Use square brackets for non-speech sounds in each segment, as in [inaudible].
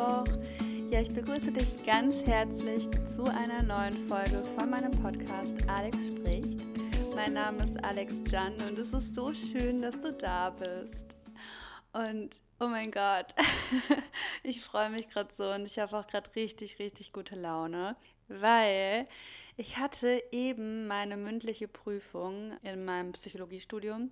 Mittwoch. Ja, ich begrüße dich ganz herzlich zu einer neuen Folge von meinem Podcast Alex spricht. Mein Name ist Alex Jan und es ist so schön, dass du da bist. Und oh mein Gott, [laughs] ich freue mich gerade so und ich habe auch gerade richtig, richtig gute Laune, weil ich hatte eben meine mündliche Prüfung in meinem Psychologiestudium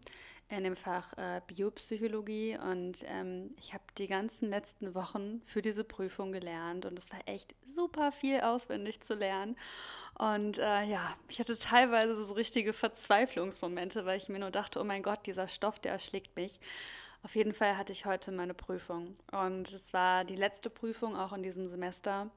in dem Fach äh, Biopsychologie und ähm, ich habe die ganzen letzten Wochen für diese Prüfung gelernt und es war echt super viel auswendig zu lernen. Und äh, ja, ich hatte teilweise so richtige Verzweiflungsmomente, weil ich mir nur dachte, oh mein Gott, dieser Stoff, der erschlägt mich. Auf jeden Fall hatte ich heute meine Prüfung und es war die letzte Prüfung auch in diesem Semester.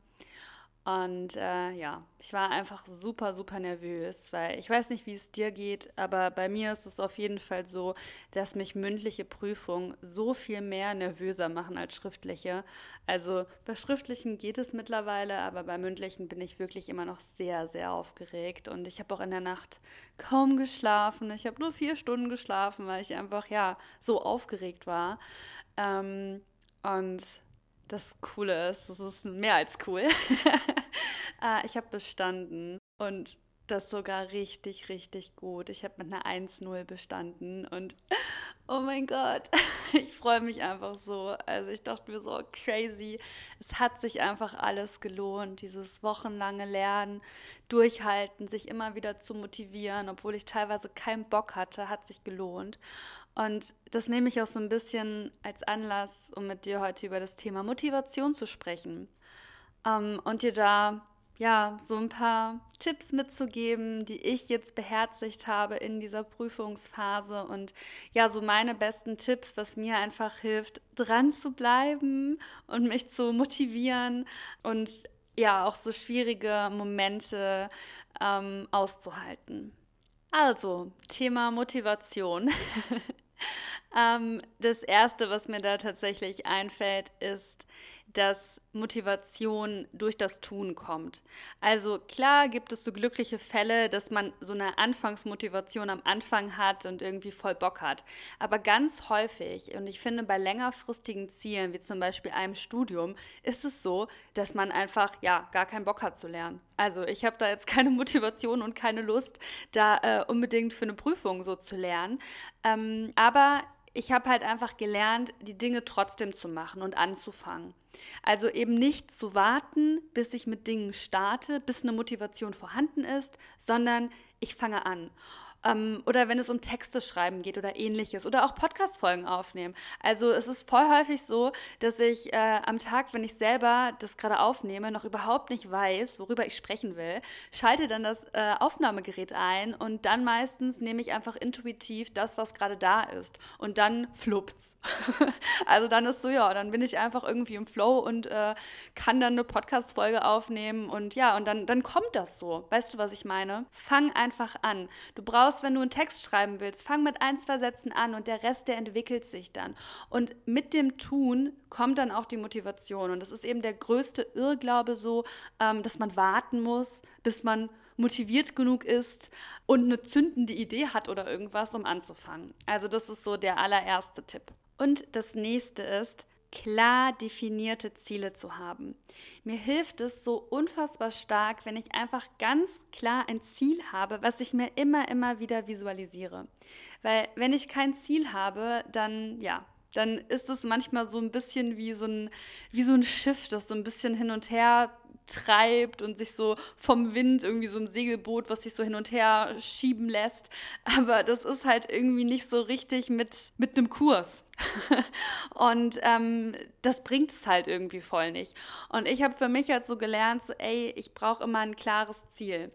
Und äh, ja, ich war einfach super, super nervös, weil ich weiß nicht, wie es dir geht, aber bei mir ist es auf jeden Fall so, dass mich mündliche Prüfungen so viel mehr nervöser machen als schriftliche. Also bei schriftlichen geht es mittlerweile, aber bei mündlichen bin ich wirklich immer noch sehr, sehr aufgeregt. Und ich habe auch in der Nacht kaum geschlafen. Ich habe nur vier Stunden geschlafen, weil ich einfach, ja, so aufgeregt war. Ähm, und das Coole ist, das ist mehr als cool. [laughs] äh, ich habe bestanden und das sogar richtig, richtig gut. Ich habe mit einer 1-0 bestanden und oh mein Gott, [laughs] ich freue mich einfach so. Also ich dachte mir so, crazy. Es hat sich einfach alles gelohnt, dieses wochenlange Lernen, durchhalten, sich immer wieder zu motivieren, obwohl ich teilweise keinen Bock hatte, hat sich gelohnt. Und das nehme ich auch so ein bisschen als Anlass, um mit dir heute über das Thema Motivation zu sprechen. Ähm, und dir da ja so ein paar Tipps mitzugeben, die ich jetzt beherzigt habe in dieser Prüfungsphase und ja, so meine besten Tipps, was mir einfach hilft, dran zu bleiben und mich zu motivieren und ja, auch so schwierige Momente ähm, auszuhalten. Also, Thema Motivation. [laughs] ähm, das Erste, was mir da tatsächlich einfällt, ist, dass Motivation durch das Tun kommt. Also klar gibt es so glückliche Fälle, dass man so eine Anfangsmotivation am Anfang hat und irgendwie voll Bock hat. Aber ganz häufig, und ich finde bei längerfristigen Zielen, wie zum Beispiel einem Studium, ist es so, dass man einfach ja gar keinen Bock hat zu lernen. Also ich habe da jetzt keine [laughs] Motivation und keine Lust, da äh, unbedingt für eine Prüfung so zu lernen. Ähm, aber ich habe halt einfach gelernt, die Dinge trotzdem zu machen und anzufangen. Also eben nicht zu warten, bis ich mit Dingen starte, bis eine Motivation vorhanden ist, sondern ich fange an. Ähm, oder wenn es um Texte schreiben geht oder ähnliches oder auch Podcast-Folgen aufnehmen. Also es ist voll häufig so, dass ich äh, am Tag, wenn ich selber das gerade aufnehme, noch überhaupt nicht weiß, worüber ich sprechen will, schalte dann das äh, Aufnahmegerät ein und dann meistens nehme ich einfach intuitiv das, was gerade da ist. Und dann fluppt's. [laughs] also dann ist so, ja, dann bin ich einfach irgendwie im Flow und äh, kann dann eine Podcast-Folge aufnehmen und ja, und dann, dann kommt das so. Weißt du, was ich meine? Fang einfach an. Du brauchst aus, wenn du einen Text schreiben willst. Fang mit ein, zwei Sätzen an und der Rest, der entwickelt sich dann. Und mit dem Tun kommt dann auch die Motivation. Und das ist eben der größte Irrglaube so, ähm, dass man warten muss, bis man motiviert genug ist und eine zündende Idee hat oder irgendwas, um anzufangen. Also das ist so der allererste Tipp. Und das nächste ist, klar definierte Ziele zu haben. Mir hilft es so unfassbar stark, wenn ich einfach ganz klar ein Ziel habe, was ich mir immer, immer wieder visualisiere. Weil wenn ich kein Ziel habe, dann ja, dann ist es manchmal so ein bisschen wie so ein, wie so ein Schiff, das so ein bisschen hin und her treibt und sich so vom Wind irgendwie so ein Segelboot, was sich so hin und her schieben lässt. Aber das ist halt irgendwie nicht so richtig mit, mit einem Kurs. [laughs] und ähm, das bringt es halt irgendwie voll nicht. Und ich habe für mich halt so gelernt, so, ey, ich brauche immer ein klares Ziel.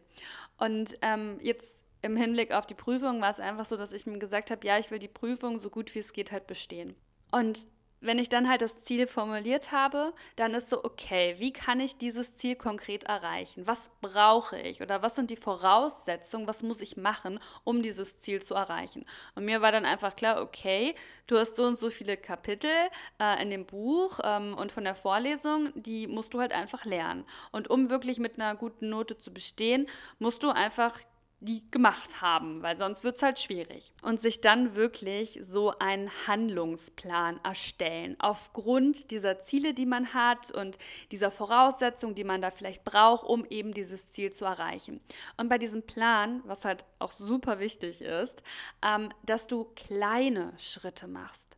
Und ähm, jetzt im Hinblick auf die Prüfung war es einfach so, dass ich mir gesagt habe, ja, ich will die Prüfung so gut wie es geht halt bestehen. Und wenn ich dann halt das Ziel formuliert habe, dann ist so, okay, wie kann ich dieses Ziel konkret erreichen? Was brauche ich oder was sind die Voraussetzungen, was muss ich machen, um dieses Ziel zu erreichen? Und mir war dann einfach klar, okay, du hast so und so viele Kapitel äh, in dem Buch ähm, und von der Vorlesung, die musst du halt einfach lernen. Und um wirklich mit einer guten Note zu bestehen, musst du einfach die gemacht haben, weil sonst wird es halt schwierig. Und sich dann wirklich so einen Handlungsplan erstellen, aufgrund dieser Ziele, die man hat und dieser Voraussetzungen, die man da vielleicht braucht, um eben dieses Ziel zu erreichen. Und bei diesem Plan, was halt auch super wichtig ist, ähm, dass du kleine Schritte machst.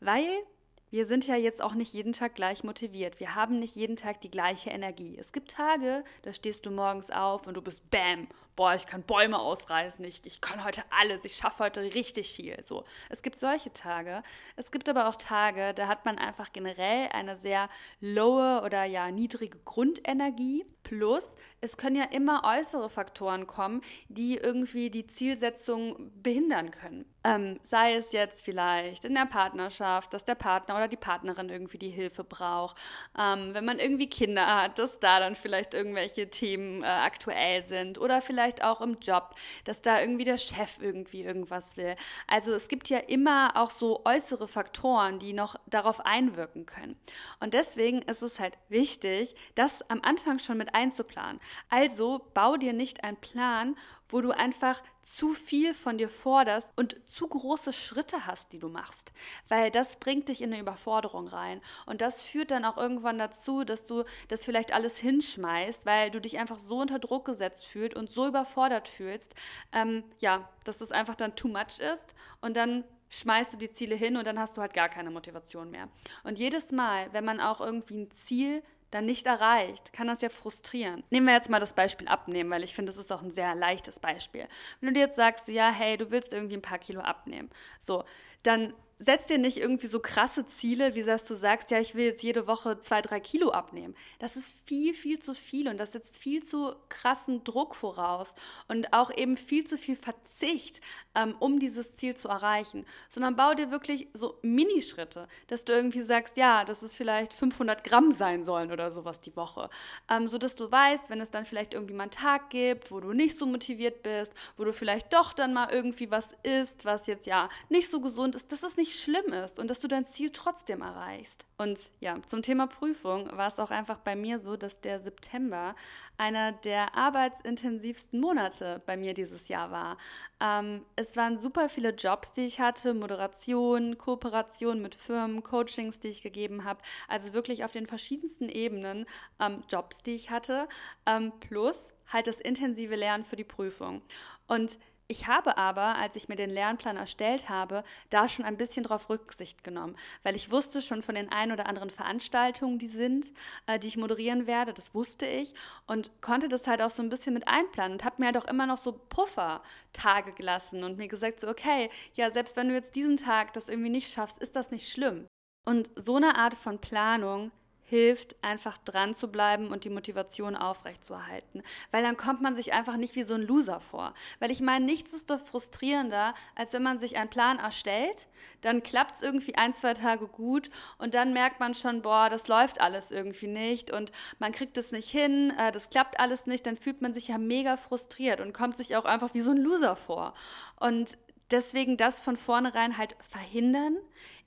Weil wir sind ja jetzt auch nicht jeden Tag gleich motiviert. Wir haben nicht jeden Tag die gleiche Energie. Es gibt Tage, da stehst du morgens auf und du bist Bam, boah, ich kann Bäume ausreißen, ich, ich kann heute alles, ich schaffe heute richtig viel. So. Es gibt solche Tage. Es gibt aber auch Tage, da hat man einfach generell eine sehr lowe oder ja niedrige Grundenergie. Plus, es können ja immer äußere Faktoren kommen, die irgendwie die Zielsetzung behindern können. Ähm, sei es jetzt vielleicht in der Partnerschaft, dass der Partner oder die Partnerin irgendwie die Hilfe braucht. Ähm, wenn man irgendwie Kinder hat, dass da dann vielleicht irgendwelche Themen äh, aktuell sind. Oder vielleicht auch im Job, dass da irgendwie der Chef irgendwie irgendwas will. Also es gibt ja immer auch so äußere Faktoren, die noch darauf einwirken können. Und deswegen ist es halt wichtig, das am Anfang schon mit einzuplanen. Also bau dir nicht einen Plan, wo du einfach zu viel von dir forderst und zu große Schritte hast, die du machst, weil das bringt dich in eine Überforderung rein. Und das führt dann auch irgendwann dazu, dass du das vielleicht alles hinschmeißt, weil du dich einfach so unter Druck gesetzt fühlst und so überfordert fühlst, ähm, ja, dass es einfach dann too much ist. Und dann schmeißt du die Ziele hin und dann hast du halt gar keine Motivation mehr. Und jedes Mal, wenn man auch irgendwie ein Ziel dann nicht erreicht, kann das ja frustrieren. Nehmen wir jetzt mal das Beispiel abnehmen, weil ich finde, das ist auch ein sehr leichtes Beispiel. Wenn du dir jetzt sagst, ja, hey, du willst irgendwie ein paar Kilo abnehmen, so, dann setz dir nicht irgendwie so krasse Ziele, wie dass du sagst, ja, ich will jetzt jede Woche zwei, drei Kilo abnehmen. Das ist viel, viel zu viel und das setzt viel zu krassen Druck voraus und auch eben viel zu viel Verzicht, ähm, um dieses Ziel zu erreichen. Sondern bau dir wirklich so Minischritte, dass du irgendwie sagst, ja, dass es vielleicht 500 Gramm sein sollen oder sowas die Woche. Ähm, sodass du weißt, wenn es dann vielleicht irgendwie mal einen Tag gibt, wo du nicht so motiviert bist, wo du vielleicht doch dann mal irgendwie was isst, was jetzt ja nicht so gesund ist, dass es nicht nicht schlimm ist und dass du dein Ziel trotzdem erreichst. Und ja, zum Thema Prüfung war es auch einfach bei mir so, dass der September einer der arbeitsintensivsten Monate bei mir dieses Jahr war. Ähm, es waren super viele Jobs, die ich hatte, Moderation, Kooperation mit Firmen, Coachings, die ich gegeben habe. Also wirklich auf den verschiedensten Ebenen ähm, Jobs, die ich hatte, ähm, plus halt das intensive Lernen für die Prüfung. Und ich habe aber, als ich mir den Lernplan erstellt habe, da schon ein bisschen darauf Rücksicht genommen, weil ich wusste schon von den ein oder anderen Veranstaltungen, die sind, äh, die ich moderieren werde, das wusste ich und konnte das halt auch so ein bisschen mit einplanen und habe mir halt auch immer noch so Puffertage gelassen und mir gesagt, so, okay, ja, selbst wenn du jetzt diesen Tag das irgendwie nicht schaffst, ist das nicht schlimm. Und so eine Art von Planung hilft, einfach dran zu bleiben und die Motivation aufrechtzuerhalten. Weil dann kommt man sich einfach nicht wie so ein Loser vor. Weil ich meine, nichts ist doch frustrierender, als wenn man sich einen Plan erstellt, dann klappt es irgendwie ein, zwei Tage gut und dann merkt man schon, boah, das läuft alles irgendwie nicht und man kriegt es nicht hin, äh, das klappt alles nicht, dann fühlt man sich ja mega frustriert und kommt sich auch einfach wie so ein Loser vor. Und deswegen das von vornherein halt verhindern,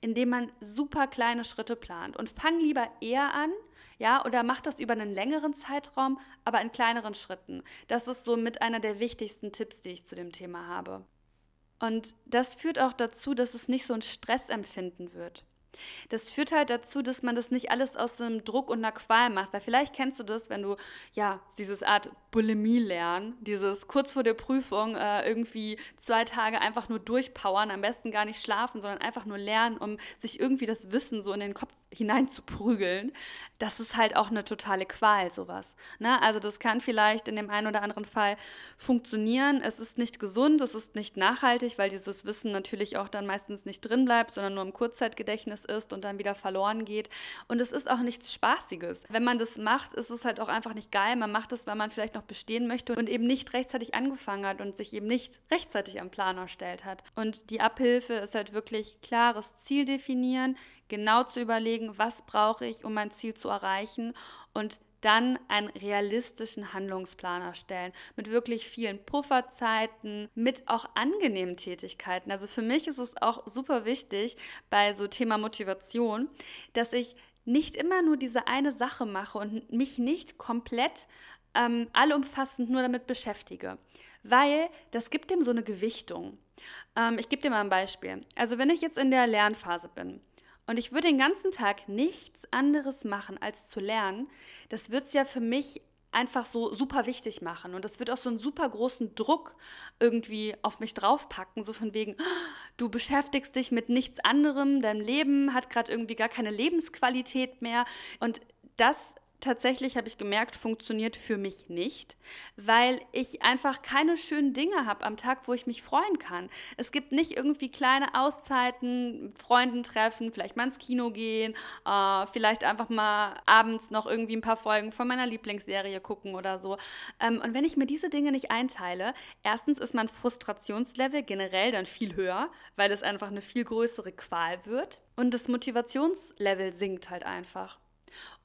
indem man super kleine Schritte plant und fang lieber eher an, ja, oder mach das über einen längeren Zeitraum, aber in kleineren Schritten. Das ist so mit einer der wichtigsten Tipps, die ich zu dem Thema habe. Und das führt auch dazu, dass es nicht so ein Stressempfinden wird. Das führt halt dazu, dass man das nicht alles aus einem Druck und einer Qual macht. Weil vielleicht kennst du das, wenn du ja dieses Art Bulimie lernen, dieses kurz vor der Prüfung äh, irgendwie zwei Tage einfach nur durchpowern, am besten gar nicht schlafen, sondern einfach nur lernen, um sich irgendwie das Wissen so in den Kopf hinein zu prügeln. Das ist halt auch eine totale Qual, sowas. Ne? Also das kann vielleicht in dem einen oder anderen Fall funktionieren. Es ist nicht gesund, es ist nicht nachhaltig, weil dieses Wissen natürlich auch dann meistens nicht drin bleibt, sondern nur im Kurzzeitgedächtnis ist und dann wieder verloren geht. Und es ist auch nichts Spaßiges. Wenn man das macht, ist es halt auch einfach nicht geil. Man macht es, weil man vielleicht noch bestehen möchte und eben nicht rechtzeitig angefangen hat und sich eben nicht rechtzeitig am Plan erstellt hat. Und die Abhilfe ist halt wirklich klares Ziel definieren, genau zu überlegen, was brauche ich, um mein Ziel zu erreichen und dann einen realistischen Handlungsplan erstellen mit wirklich vielen Pufferzeiten, mit auch angenehmen Tätigkeiten. Also für mich ist es auch super wichtig bei so Thema Motivation, dass ich nicht immer nur diese eine Sache mache und mich nicht komplett ähm, allumfassend nur damit beschäftige, weil das gibt dem so eine Gewichtung. Ähm, ich gebe dir mal ein Beispiel. Also wenn ich jetzt in der Lernphase bin und ich würde den ganzen Tag nichts anderes machen, als zu lernen, das wird es ja für mich einfach so super wichtig machen. Und das wird auch so einen super großen Druck irgendwie auf mich draufpacken, so von wegen, [gasps] du beschäftigst dich mit nichts anderem, dein Leben hat gerade irgendwie gar keine Lebensqualität mehr. Und das tatsächlich habe ich gemerkt, funktioniert für mich nicht, weil ich einfach keine schönen Dinge habe am Tag, wo ich mich freuen kann. Es gibt nicht irgendwie kleine Auszeiten, Freunden treffen, vielleicht mal ins Kino gehen, äh, vielleicht einfach mal abends noch irgendwie ein paar Folgen von meiner Lieblingsserie gucken oder so. Ähm, und wenn ich mir diese Dinge nicht einteile, erstens ist mein Frustrationslevel generell dann viel höher, weil es einfach eine viel größere Qual wird. Und das Motivationslevel sinkt halt einfach.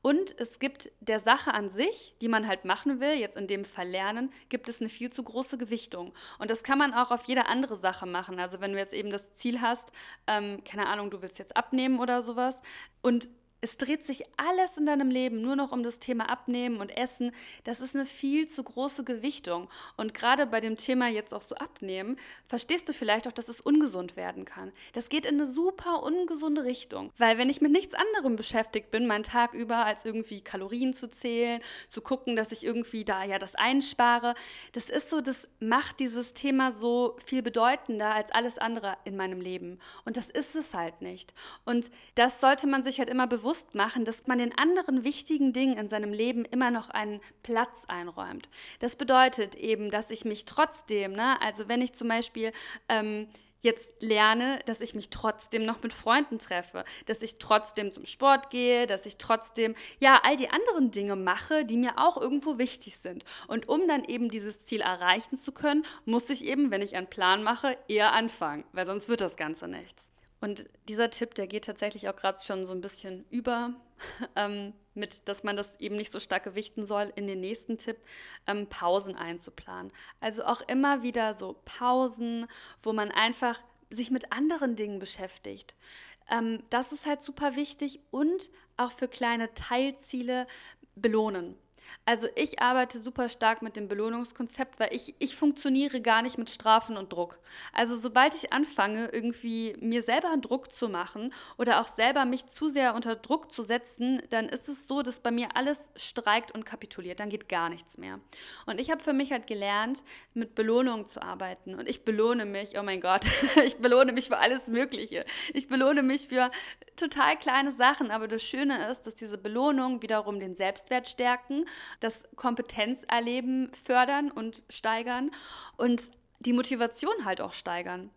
Und es gibt der Sache an sich, die man halt machen will, jetzt in dem Fall lernen, gibt es eine viel zu große Gewichtung. Und das kann man auch auf jede andere Sache machen. Also wenn du jetzt eben das Ziel hast, ähm, keine Ahnung, du willst jetzt abnehmen oder sowas und es dreht sich alles in deinem Leben nur noch um das Thema Abnehmen und Essen. Das ist eine viel zu große Gewichtung. Und gerade bei dem Thema jetzt auch so Abnehmen, verstehst du vielleicht auch, dass es ungesund werden kann. Das geht in eine super ungesunde Richtung. Weil wenn ich mit nichts anderem beschäftigt bin, meinen Tag über, als irgendwie Kalorien zu zählen, zu gucken, dass ich irgendwie da ja das einspare, das ist so, das macht dieses Thema so viel bedeutender als alles andere in meinem Leben. Und das ist es halt nicht. Und das sollte man sich halt immer bewusst bewusst machen, dass man den anderen wichtigen Dingen in seinem Leben immer noch einen Platz einräumt. Das bedeutet eben, dass ich mich trotzdem, ne, also wenn ich zum Beispiel ähm, jetzt lerne, dass ich mich trotzdem noch mit Freunden treffe, dass ich trotzdem zum Sport gehe, dass ich trotzdem ja all die anderen Dinge mache, die mir auch irgendwo wichtig sind. Und um dann eben dieses Ziel erreichen zu können, muss ich eben, wenn ich einen Plan mache, eher anfangen, weil sonst wird das Ganze nichts. Und dieser Tipp, der geht tatsächlich auch gerade schon so ein bisschen über, [laughs] ähm, mit, dass man das eben nicht so stark gewichten soll, in den nächsten Tipp, ähm, Pausen einzuplanen. Also auch immer wieder so Pausen, wo man einfach sich mit anderen Dingen beschäftigt. Ähm, das ist halt super wichtig und auch für kleine Teilziele belohnen. Also ich arbeite super stark mit dem Belohnungskonzept, weil ich, ich funktioniere gar nicht mit Strafen und Druck. Also sobald ich anfange, irgendwie mir selber Druck zu machen oder auch selber mich zu sehr unter Druck zu setzen, dann ist es so, dass bei mir alles streikt und kapituliert. Dann geht gar nichts mehr. Und ich habe für mich halt gelernt, mit Belohnungen zu arbeiten. Und ich belohne mich, oh mein Gott, [laughs] ich belohne mich für alles Mögliche. Ich belohne mich für total kleine Sachen. Aber das Schöne ist, dass diese Belohnungen wiederum den Selbstwert stärken das Kompetenzerleben fördern und steigern und die Motivation halt auch steigern.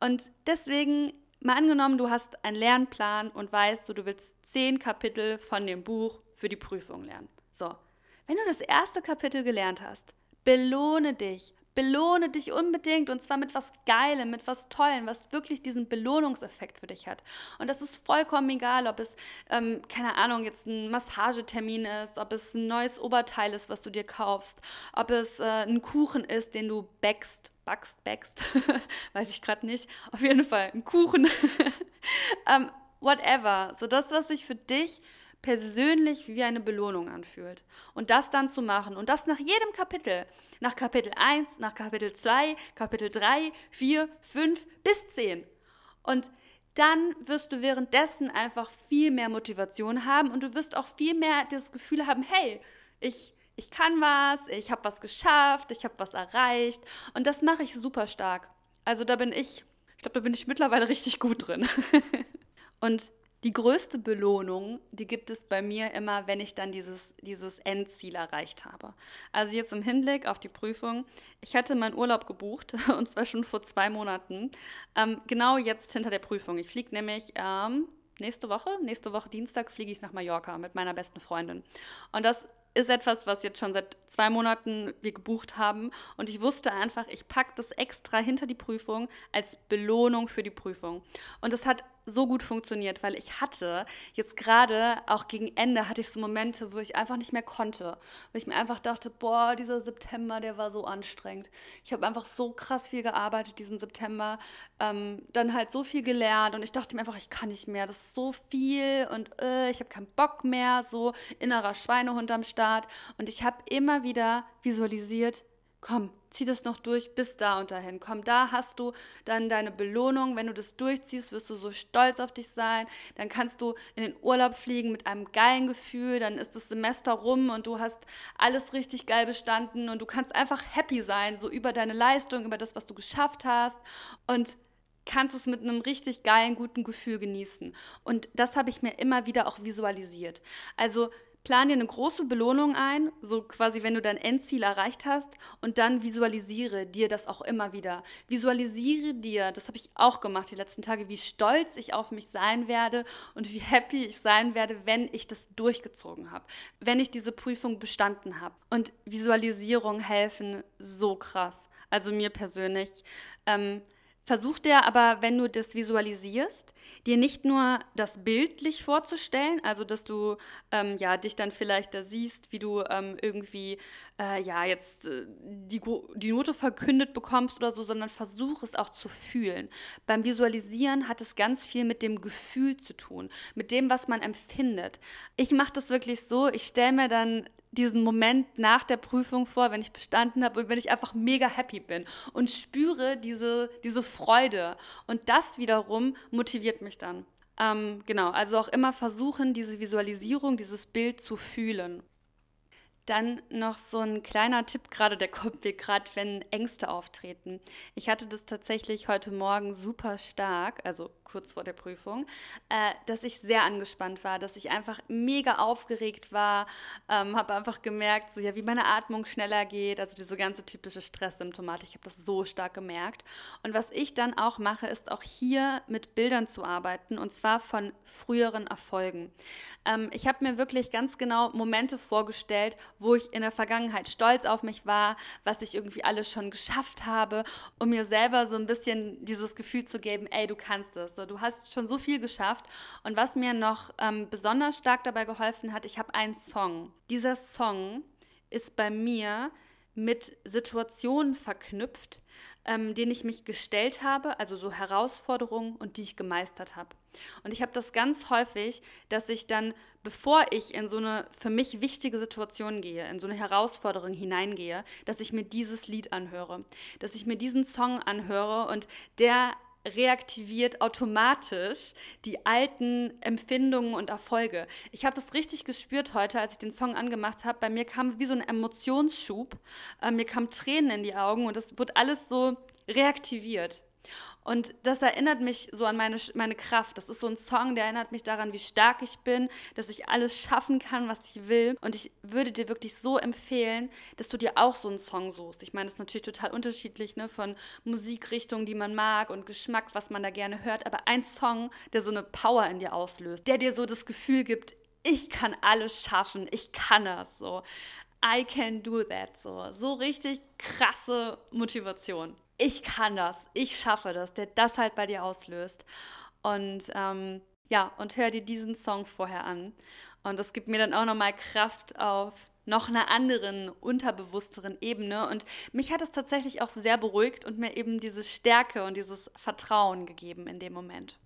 Und deswegen, mal angenommen, du hast einen Lernplan und weißt, du, du willst zehn Kapitel von dem Buch für die Prüfung lernen. So, wenn du das erste Kapitel gelernt hast, belohne dich, Belohne dich unbedingt und zwar mit was Geilem, mit was Tollem, was wirklich diesen Belohnungseffekt für dich hat. Und das ist vollkommen egal, ob es, ähm, keine Ahnung, jetzt ein Massagetermin ist, ob es ein neues Oberteil ist, was du dir kaufst, ob es äh, ein Kuchen ist, den du backst, backst, backst, [laughs] weiß ich gerade nicht. Auf jeden Fall ein Kuchen. [laughs] ähm, whatever. So das, was sich für dich persönlich wie eine Belohnung anfühlt. Und das dann zu machen und das nach jedem Kapitel, nach Kapitel 1, nach Kapitel 2, Kapitel 3, 4, 5 bis 10. Und dann wirst du währenddessen einfach viel mehr Motivation haben und du wirst auch viel mehr das Gefühl haben, hey, ich, ich kann was, ich habe was geschafft, ich habe was erreicht und das mache ich super stark. Also da bin ich, ich glaube, da bin ich mittlerweile [laughs] richtig gut drin. [laughs] und die größte Belohnung, die gibt es bei mir immer, wenn ich dann dieses, dieses Endziel erreicht habe. Also jetzt im Hinblick auf die Prüfung. Ich hatte meinen Urlaub gebucht [laughs] und zwar schon vor zwei Monaten. Ähm, genau jetzt hinter der Prüfung. Ich fliege nämlich ähm, nächste Woche, nächste Woche Dienstag fliege ich nach Mallorca mit meiner besten Freundin. Und das ist etwas, was jetzt schon seit zwei Monaten wir gebucht haben. Und ich wusste einfach, ich packe das extra hinter die Prüfung als Belohnung für die Prüfung. Und es hat so gut funktioniert, weil ich hatte jetzt gerade, auch gegen Ende, hatte ich so Momente, wo ich einfach nicht mehr konnte. Wo ich mir einfach dachte, boah, dieser September, der war so anstrengend. Ich habe einfach so krass viel gearbeitet diesen September, ähm, dann halt so viel gelernt und ich dachte mir einfach, ich kann nicht mehr, das ist so viel und äh, ich habe keinen Bock mehr, so innerer Schweinehund am Start. Und ich habe immer wieder visualisiert, komm, zieh das noch durch bis da und dahin. Komm, da hast du dann deine Belohnung. Wenn du das durchziehst, wirst du so stolz auf dich sein. Dann kannst du in den Urlaub fliegen mit einem geilen Gefühl. Dann ist das Semester rum und du hast alles richtig geil bestanden und du kannst einfach happy sein, so über deine Leistung, über das, was du geschafft hast. Und kannst es mit einem richtig geilen, guten Gefühl genießen. Und das habe ich mir immer wieder auch visualisiert. Also plan dir eine große Belohnung ein, so quasi, wenn du dein Endziel erreicht hast, und dann visualisiere dir das auch immer wieder. Visualisiere dir, das habe ich auch gemacht die letzten Tage, wie stolz ich auf mich sein werde und wie happy ich sein werde, wenn ich das durchgezogen habe, wenn ich diese Prüfung bestanden habe. Und Visualisierung helfen so krass. Also mir persönlich. Ähm, versuch dir aber, wenn du das visualisierst, dir nicht nur das bildlich vorzustellen, also dass du ähm, ja dich dann vielleicht da siehst, wie du ähm, irgendwie äh, ja jetzt äh, die, die Note verkündet bekommst oder so, sondern versuch es auch zu fühlen. Beim Visualisieren hat es ganz viel mit dem Gefühl zu tun, mit dem, was man empfindet. Ich mache das wirklich so, ich stelle mir dann diesen Moment nach der Prüfung vor, wenn ich bestanden habe und wenn ich einfach mega happy bin und spüre diese, diese Freude. Und das wiederum motiviert mich dann. Ähm, genau, also auch immer versuchen, diese Visualisierung, dieses Bild zu fühlen. Dann noch so ein kleiner Tipp gerade, der kommt mir gerade, wenn Ängste auftreten. Ich hatte das tatsächlich heute Morgen super stark, also kurz vor der Prüfung, äh, dass ich sehr angespannt war, dass ich einfach mega aufgeregt war, ähm, habe einfach gemerkt, so ja, wie meine Atmung schneller geht, also diese ganze typische Stresssymptomatik. Ich habe das so stark gemerkt. Und was ich dann auch mache, ist auch hier mit Bildern zu arbeiten und zwar von früheren Erfolgen. Ähm, ich habe mir wirklich ganz genau Momente vorgestellt, wo ich in der Vergangenheit stolz auf mich war, was ich irgendwie alles schon geschafft habe, um mir selber so ein bisschen dieses Gefühl zu geben, ey, du kannst es. So, du hast schon so viel geschafft. Und was mir noch ähm, besonders stark dabei geholfen hat, ich habe einen Song. Dieser Song ist bei mir mit Situationen verknüpft, ähm, denen ich mich gestellt habe, also so Herausforderungen und die ich gemeistert habe. Und ich habe das ganz häufig, dass ich dann, bevor ich in so eine für mich wichtige Situation gehe, in so eine Herausforderung hineingehe, dass ich mir dieses Lied anhöre, dass ich mir diesen Song anhöre und der reaktiviert automatisch die alten Empfindungen und Erfolge. Ich habe das richtig gespürt heute, als ich den Song angemacht habe. Bei mir kam wie so ein Emotionsschub. Äh, mir kamen Tränen in die Augen und es wurde alles so reaktiviert. Und das erinnert mich so an meine, meine Kraft. Das ist so ein Song, der erinnert mich daran, wie stark ich bin, dass ich alles schaffen kann, was ich will. Und ich würde dir wirklich so empfehlen, dass du dir auch so einen Song suchst. Ich meine, das ist natürlich total unterschiedlich ne, von Musikrichtungen, die man mag und Geschmack, was man da gerne hört. Aber ein Song, der so eine Power in dir auslöst, der dir so das Gefühl gibt, ich kann alles schaffen, ich kann das so. I can do that so. So richtig krasse Motivation ich kann das, ich schaffe das, der das halt bei dir auslöst. Und ähm, ja, und hör dir diesen Song vorher an. Und das gibt mir dann auch nochmal Kraft auf noch einer anderen, unterbewussteren Ebene. Und mich hat es tatsächlich auch sehr beruhigt und mir eben diese Stärke und dieses Vertrauen gegeben in dem Moment.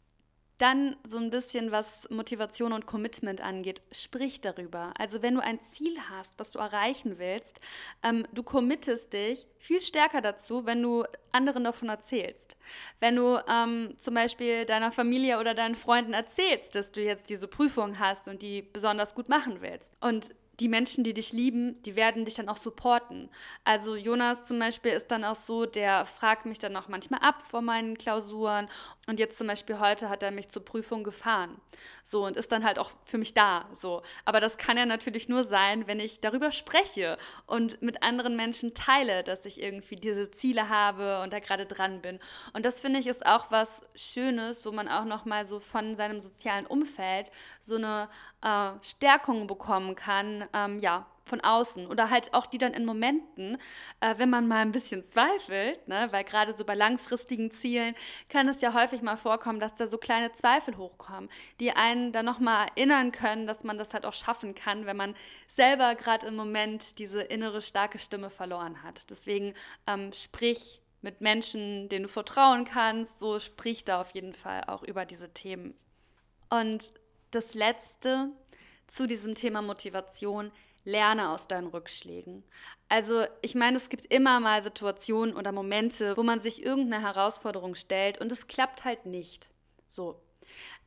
Dann so ein bisschen, was Motivation und Commitment angeht, sprich darüber. Also wenn du ein Ziel hast, was du erreichen willst, ähm, du committest dich viel stärker dazu, wenn du anderen davon erzählst. Wenn du ähm, zum Beispiel deiner Familie oder deinen Freunden erzählst, dass du jetzt diese Prüfung hast und die besonders gut machen willst. Und die Menschen, die dich lieben, die werden dich dann auch supporten. Also Jonas zum Beispiel ist dann auch so, der fragt mich dann auch manchmal ab vor meinen Klausuren. Und jetzt zum Beispiel heute hat er mich zur Prüfung gefahren. So und ist dann halt auch für mich da. So. Aber das kann ja natürlich nur sein, wenn ich darüber spreche und mit anderen Menschen teile, dass ich irgendwie diese Ziele habe und da gerade dran bin. Und das finde ich ist auch was Schönes, wo man auch nochmal so von seinem sozialen Umfeld so eine äh, Stärkung bekommen kann, ähm, ja, von außen oder halt auch die dann in Momenten, äh, wenn man mal ein bisschen zweifelt, ne, weil gerade so bei langfristigen Zielen kann es ja häufig mal vorkommen, dass da so kleine Zweifel hochkommen, die einen dann nochmal erinnern können, dass man das halt auch schaffen kann, wenn man selber gerade im Moment diese innere starke Stimme verloren hat. Deswegen ähm, sprich mit Menschen, denen du vertrauen kannst, so sprich da auf jeden Fall auch über diese Themen. Und das Letzte zu diesem Thema Motivation, lerne aus deinen Rückschlägen. Also ich meine, es gibt immer mal Situationen oder Momente, wo man sich irgendeine Herausforderung stellt und es klappt halt nicht. So.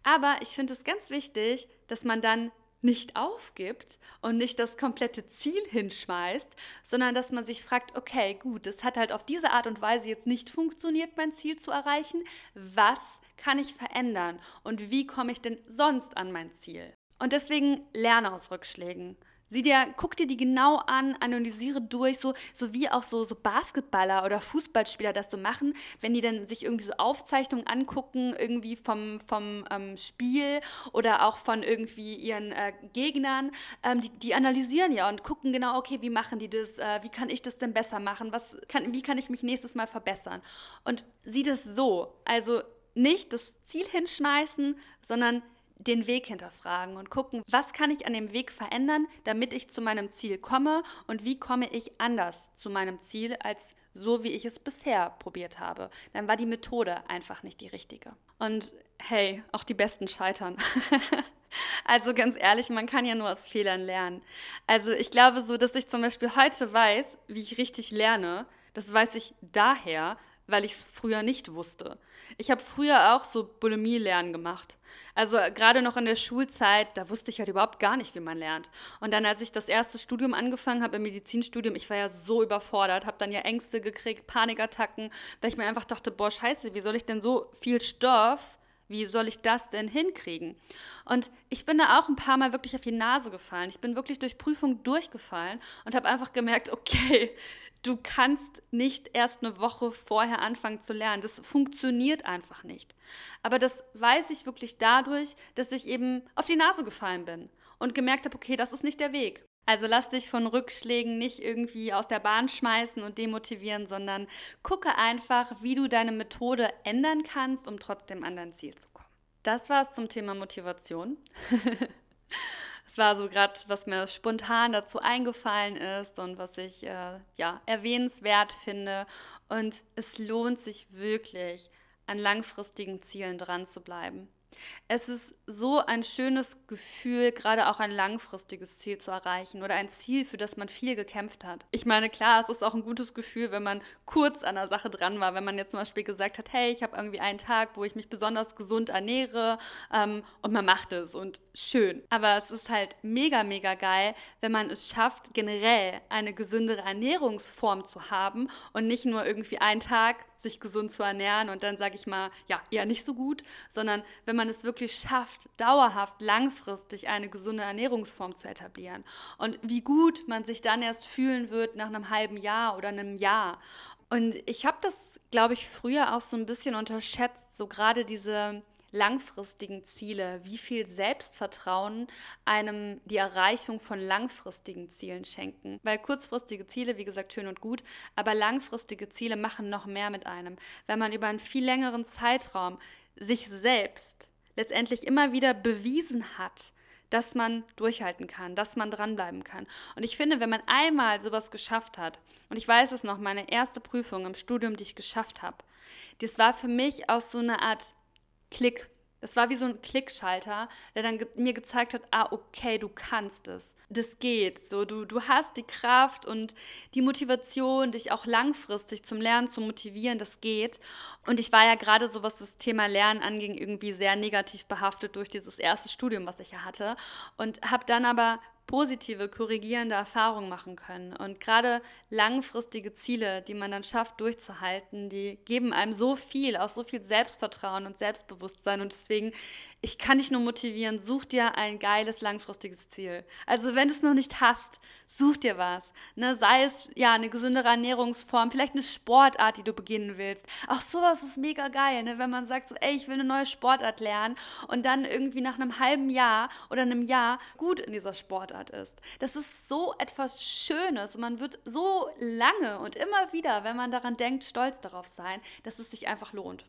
Aber ich finde es ganz wichtig, dass man dann nicht aufgibt und nicht das komplette Ziel hinschmeißt, sondern dass man sich fragt, okay, gut, es hat halt auf diese Art und Weise jetzt nicht funktioniert, mein Ziel zu erreichen. Was kann ich verändern und wie komme ich denn sonst an mein Ziel? Und deswegen lerne aus Rückschlägen. Sieh dir, guck dir die genau an, analysiere durch, so, so wie auch so, so Basketballer oder Fußballspieler das so machen, wenn die dann sich irgendwie so Aufzeichnungen angucken, irgendwie vom, vom ähm, Spiel oder auch von irgendwie ihren äh, Gegnern. Ähm, die, die analysieren ja und gucken genau, okay, wie machen die das, äh, wie kann ich das denn besser machen, was kann, wie kann ich mich nächstes Mal verbessern. Und sieh das so, also nicht das Ziel hinschmeißen, sondern den Weg hinterfragen und gucken, was kann ich an dem Weg verändern, damit ich zu meinem Ziel komme und wie komme ich anders zu meinem Ziel als so, wie ich es bisher probiert habe. Dann war die Methode einfach nicht die richtige. Und hey, auch die Besten scheitern. [laughs] also ganz ehrlich, man kann ja nur aus Fehlern lernen. Also ich glaube so, dass ich zum Beispiel heute weiß, wie ich richtig lerne. Das weiß ich daher, weil ich es früher nicht wusste. Ich habe früher auch so Bulimie-Lernen gemacht. Also gerade noch in der Schulzeit, da wusste ich halt überhaupt gar nicht, wie man lernt. Und dann, als ich das erste Studium angefangen habe, im Medizinstudium, ich war ja so überfordert, habe dann ja Ängste gekriegt, Panikattacken, weil ich mir einfach dachte, boah, scheiße, wie soll ich denn so viel Stoff wie soll ich das denn hinkriegen? Und ich bin da auch ein paar Mal wirklich auf die Nase gefallen. Ich bin wirklich durch Prüfung durchgefallen und habe einfach gemerkt, okay, du kannst nicht erst eine Woche vorher anfangen zu lernen. Das funktioniert einfach nicht. Aber das weiß ich wirklich dadurch, dass ich eben auf die Nase gefallen bin und gemerkt habe, okay, das ist nicht der Weg. Also lass dich von Rückschlägen nicht irgendwie aus der Bahn schmeißen und demotivieren, sondern gucke einfach, wie du deine Methode ändern kannst, um trotzdem an dein Ziel zu kommen. Das war es zum Thema Motivation. [laughs] War so gerade, was mir spontan dazu eingefallen ist und was ich äh, ja erwähnenswert finde. Und es lohnt sich wirklich, an langfristigen Zielen dran zu bleiben. Es ist so ein schönes Gefühl, gerade auch ein langfristiges Ziel zu erreichen oder ein Ziel, für das man viel gekämpft hat. Ich meine, klar, es ist auch ein gutes Gefühl, wenn man kurz an der Sache dran war, wenn man jetzt zum Beispiel gesagt hat, hey, ich habe irgendwie einen Tag, wo ich mich besonders gesund ernähre ähm, und man macht es und schön. Aber es ist halt mega, mega geil, wenn man es schafft, generell eine gesündere Ernährungsform zu haben und nicht nur irgendwie einen Tag sich gesund zu ernähren und dann sage ich mal, ja, eher nicht so gut, sondern wenn man es wirklich schafft, dauerhaft, langfristig eine gesunde Ernährungsform zu etablieren. Und wie gut man sich dann erst fühlen wird nach einem halben Jahr oder einem Jahr. Und ich habe das, glaube ich, früher auch so ein bisschen unterschätzt, so gerade diese langfristigen Ziele, wie viel Selbstvertrauen einem die Erreichung von langfristigen Zielen schenken. Weil kurzfristige Ziele, wie gesagt, schön und gut, aber langfristige Ziele machen noch mehr mit einem. Wenn man über einen viel längeren Zeitraum sich selbst letztendlich immer wieder bewiesen hat, dass man durchhalten kann, dass man dranbleiben kann. Und ich finde, wenn man einmal sowas geschafft hat, und ich weiß es noch, meine erste Prüfung im Studium, die ich geschafft habe, das war für mich aus so einer Art Klick. Das war wie so ein Klickschalter, der dann ge mir gezeigt hat, ah, okay, du kannst es. Das geht. So, du, du hast die Kraft und die Motivation, dich auch langfristig zum Lernen zu motivieren, das geht. Und ich war ja gerade so, was das Thema Lernen anging, irgendwie sehr negativ behaftet durch dieses erste Studium, was ich ja hatte. Und habe dann aber positive, korrigierende Erfahrungen machen können. Und gerade langfristige Ziele, die man dann schafft durchzuhalten, die geben einem so viel, auch so viel Selbstvertrauen und Selbstbewusstsein. Und deswegen, ich kann dich nur motivieren, such dir ein geiles langfristiges Ziel. Also wenn du es noch nicht hast, such dir was. Ne? Sei es ja eine gesündere Ernährungsform, vielleicht eine Sportart, die du beginnen willst. Auch sowas ist mega geil, ne? wenn man sagt, so, ey, ich will eine neue Sportart lernen und dann irgendwie nach einem halben Jahr oder einem Jahr gut in dieser Sportart ist. Das ist so etwas Schönes und man wird so lange und immer wieder, wenn man daran denkt, stolz darauf sein, dass es sich einfach lohnt.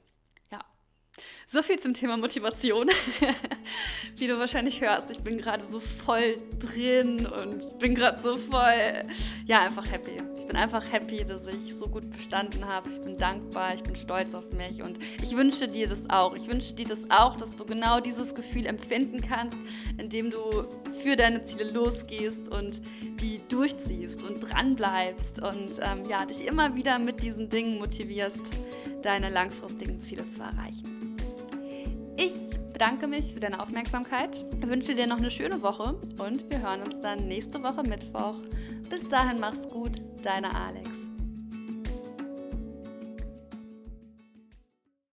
So viel zum Thema Motivation. [laughs] Wie du wahrscheinlich hörst, ich bin gerade so voll drin und bin gerade so voll, ja, einfach happy. Ich bin einfach happy, dass ich so gut bestanden habe. Ich bin dankbar, ich bin stolz auf mich und ich wünsche dir das auch. Ich wünsche dir das auch, dass du genau dieses Gefühl empfinden kannst, indem du für deine Ziele losgehst und die durchziehst und dranbleibst und ähm, ja, dich immer wieder mit diesen Dingen motivierst, deine langfristigen Ziele zu erreichen. Ich bedanke mich für deine Aufmerksamkeit, wünsche dir noch eine schöne Woche und wir hören uns dann nächste Woche Mittwoch. Bis dahin mach's gut, deine Alex.